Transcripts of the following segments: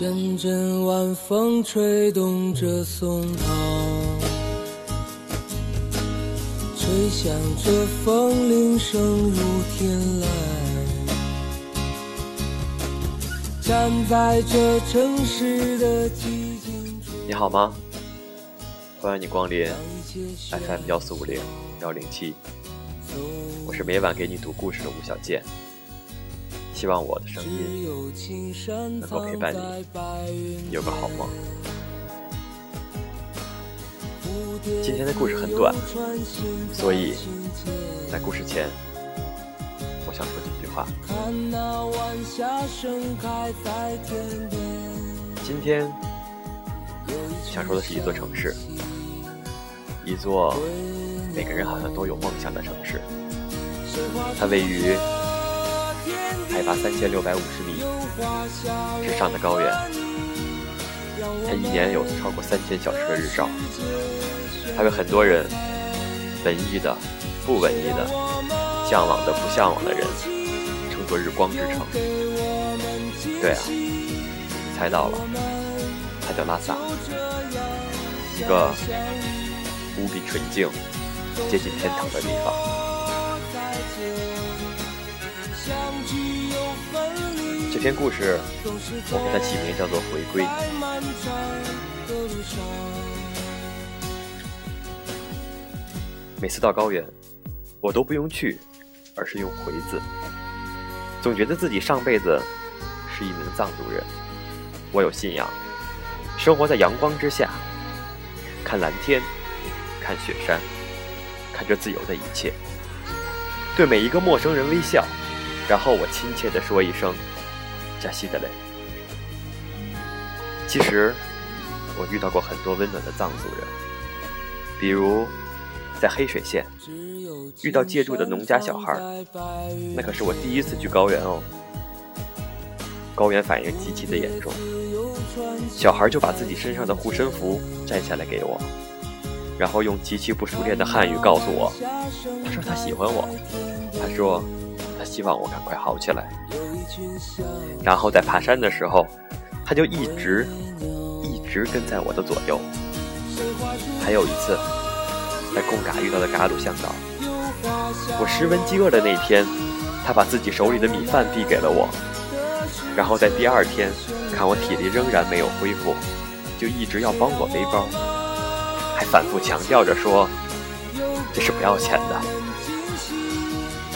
阵阵晚风吹动着松涛，吹响着风铃声如天籁。站在这城市的寂静，你好吗？欢迎你光临 FM 幺四五零幺零七，我是每晚给你读故事的吴小健。希望我的声音能够陪伴你有个好梦。今天的故事很短，所以在故事前，我想说几句话。今天想说的是一座城市，一座每个人好像都有梦想的城市，它位于。海拔三千六百五十米之上的高原，它一年有超过三千小时的日照，它被很多人文艺的、不文艺的、向往的、不向往的人称作“日光之城”。对啊，你猜到了，它叫拉萨，一个无比纯净、接近天堂的地方。这篇故事，我给它起名叫做《回归》。每次到高原，我都不用去，而是用“回”字。总觉得自己上辈子是一名藏族人，我有信仰，生活在阳光之下，看蓝天，看雪山，看这自由的一切，对每一个陌生人微笑。然后我亲切地说一声“加西德勒”。其实，我遇到过很多温暖的藏族人，比如在黑水县遇到借住的农家小孩，那可是我第一次去高原哦。高原反应极其的严重，小孩就把自己身上的护身符摘下来给我，然后用极其不熟练的汉语告诉我，他说他喜欢我，他说。他希望我赶快好起来，然后在爬山的时候，他就一直一直跟在我的左右。还有一次，在贡嘎遇到的嘎鲁向导，我十分饥饿的那天，他把自己手里的米饭递给了我。然后在第二天，看我体力仍然没有恢复，就一直要帮我背包，还反复强调着说这是不要钱的。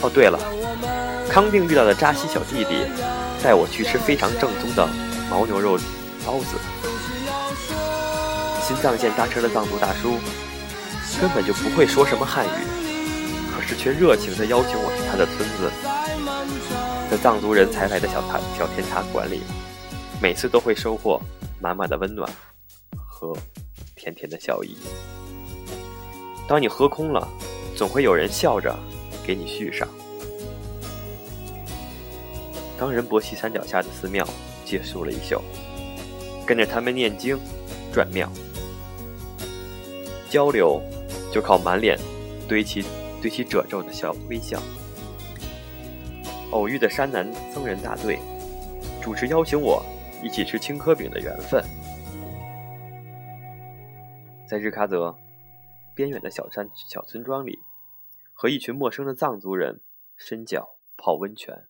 哦，对了。康定遇到的扎西小弟弟，带我去吃非常正宗的牦牛肉包子。新藏线搭车的藏族大叔，根本就不会说什么汉语，可是却热情地邀请我去他的村子，在藏族人才来的小茶小甜茶馆里，每次都会收获满满的温暖和甜甜的笑意。当你喝空了，总会有人笑着给你续上。冈仁波齐山脚下的寺庙结束了一宿，跟着他们念经、转庙、交流，就靠满脸堆起堆起褶皱的小微笑。偶遇的山南僧人大队主持邀请我一起吃青稞饼的缘分，在日喀则边远的小山小村庄里，和一群陌生的藏族人深脚泡温泉。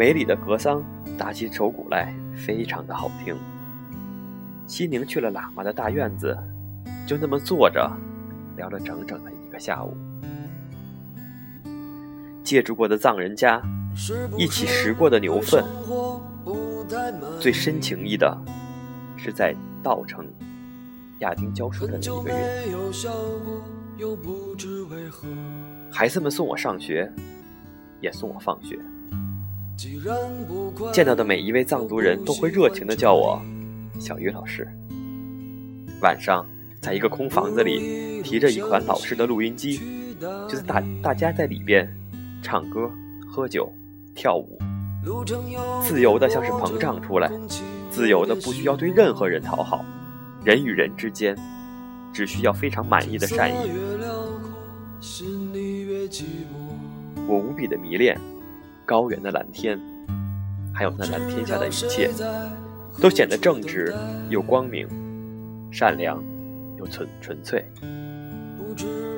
梅里的格桑打起手鼓来，非常的好听。西宁去了喇嘛的大院子，就那么坐着聊了整整的一个下午。借住过的藏人家，一起食过的牛粪，最深情谊的是在稻城亚丁教书的那一个月，孩子们送我上学，也送我放学。见到的每一位藏族人都会热情地叫我小鱼老师。晚上，在一个空房子里，提着一款老式的录音机，就是大大家在里边唱歌、喝酒、跳舞，自由的像是膨胀出来，自由的不需要对任何人讨好，人与人之间只需要非常满意的善意。我无比的迷恋。高原的蓝天，还有那蓝天下的一切，都显得正直又光明，善良又纯纯粹。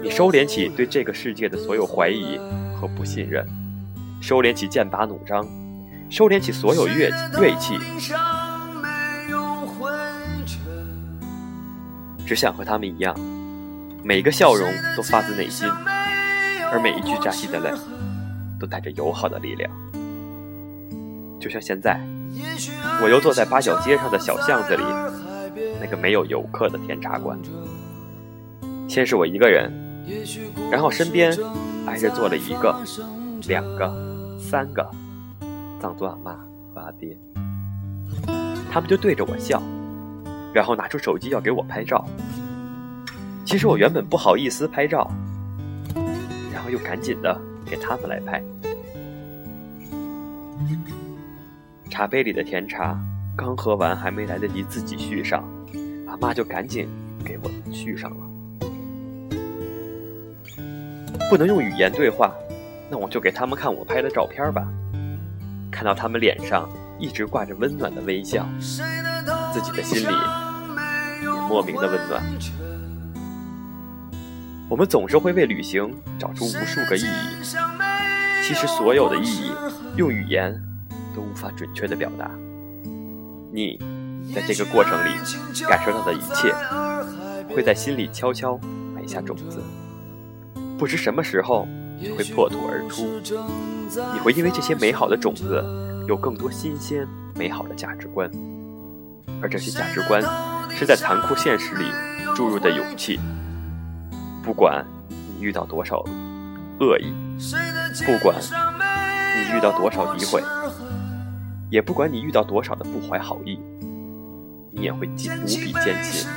你收敛起对这个世界的所有怀疑和不信任，收敛起剑拔弩张，收敛起所有锐锐气，只想和他们一样，每个笑容都发自内心，而每一句扎心的泪，都带着友好的力量。就像现在，我又坐在八角街上的小巷子里，那个没有游客的甜茶馆。先是我一个人。然后身边挨着坐了一个、两个、三个藏族阿妈和阿爹，他们就对着我笑，然后拿出手机要给我拍照。其实我原本不好意思拍照，然后又赶紧的给他们来拍。茶杯里的甜茶刚喝完，还没来得及自己续上，阿妈就赶紧给我续上了。不能用语言对话，那我就给他们看我拍的照片吧。看到他们脸上一直挂着温暖的微笑，自己的心里也莫名的温暖。我们总是会为旅行找出无数个意义，其实所有的意义用语言都无法准确的表达。你在这个过程里感受到的一切，会在心里悄悄埋下种子。不知什么时候你会破土而出，你会因为这些美好的种子，有更多新鲜美好的价值观，而这些价值观是在残酷现实里注入的勇气。不管你遇到多少恶意，不管你遇到多少诋毁，也不管你遇到多少的不怀好意，你也会无比坚信，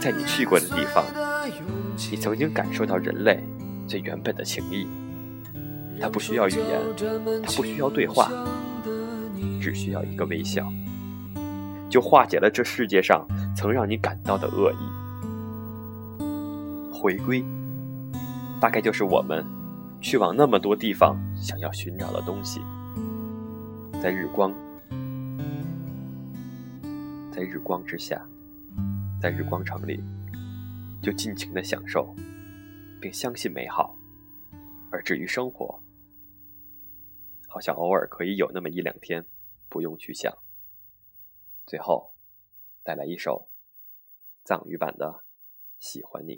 在你去过的地方，你曾经感受到人类。最原本的情谊，它不需要语言，它不需要对话，只需要一个微笑，就化解了这世界上曾让你感到的恶意。回归，大概就是我们去往那么多地方想要寻找的东西，在日光，在日光之下，在日光城里，就尽情的享受。并相信美好，而至于生活，好像偶尔可以有那么一两天不用去想。最后，带来一首藏语版的《喜欢你》。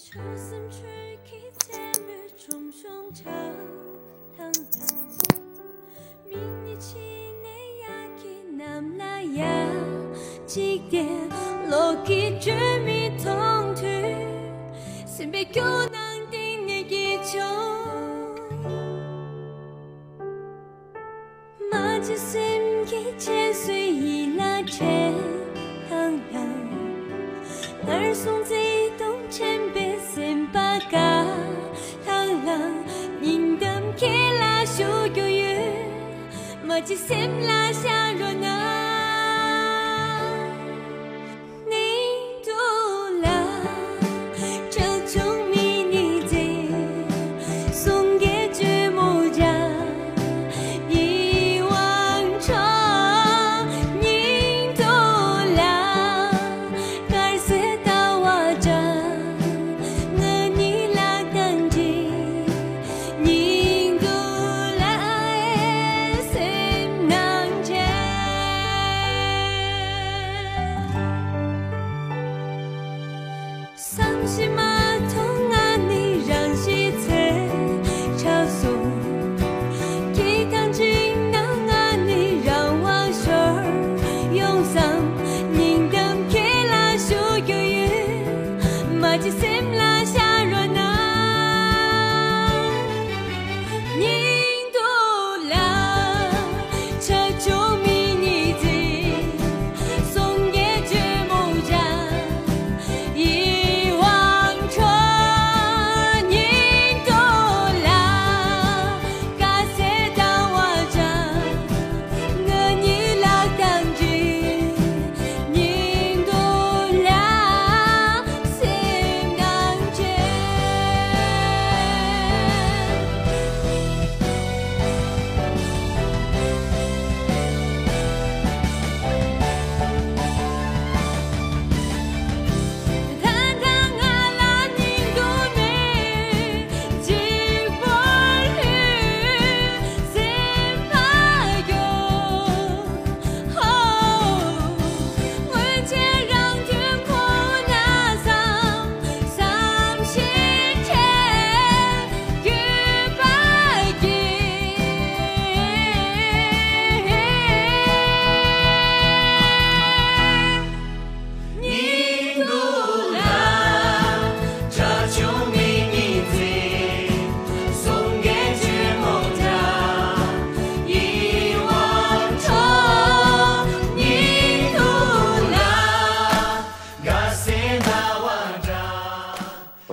조심 추울게. 马吉心拉下若难。pode ser.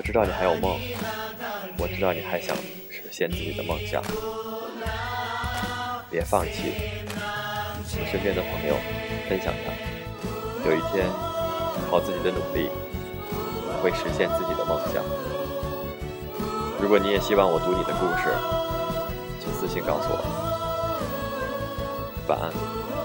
知道你还有梦，我知道你还想实现自己的梦想，别放弃。你身边的朋友，分享它，有一天靠自己的努力会实现自己的梦想。如果你也希望我读你的故事，请私信告诉我。晚安。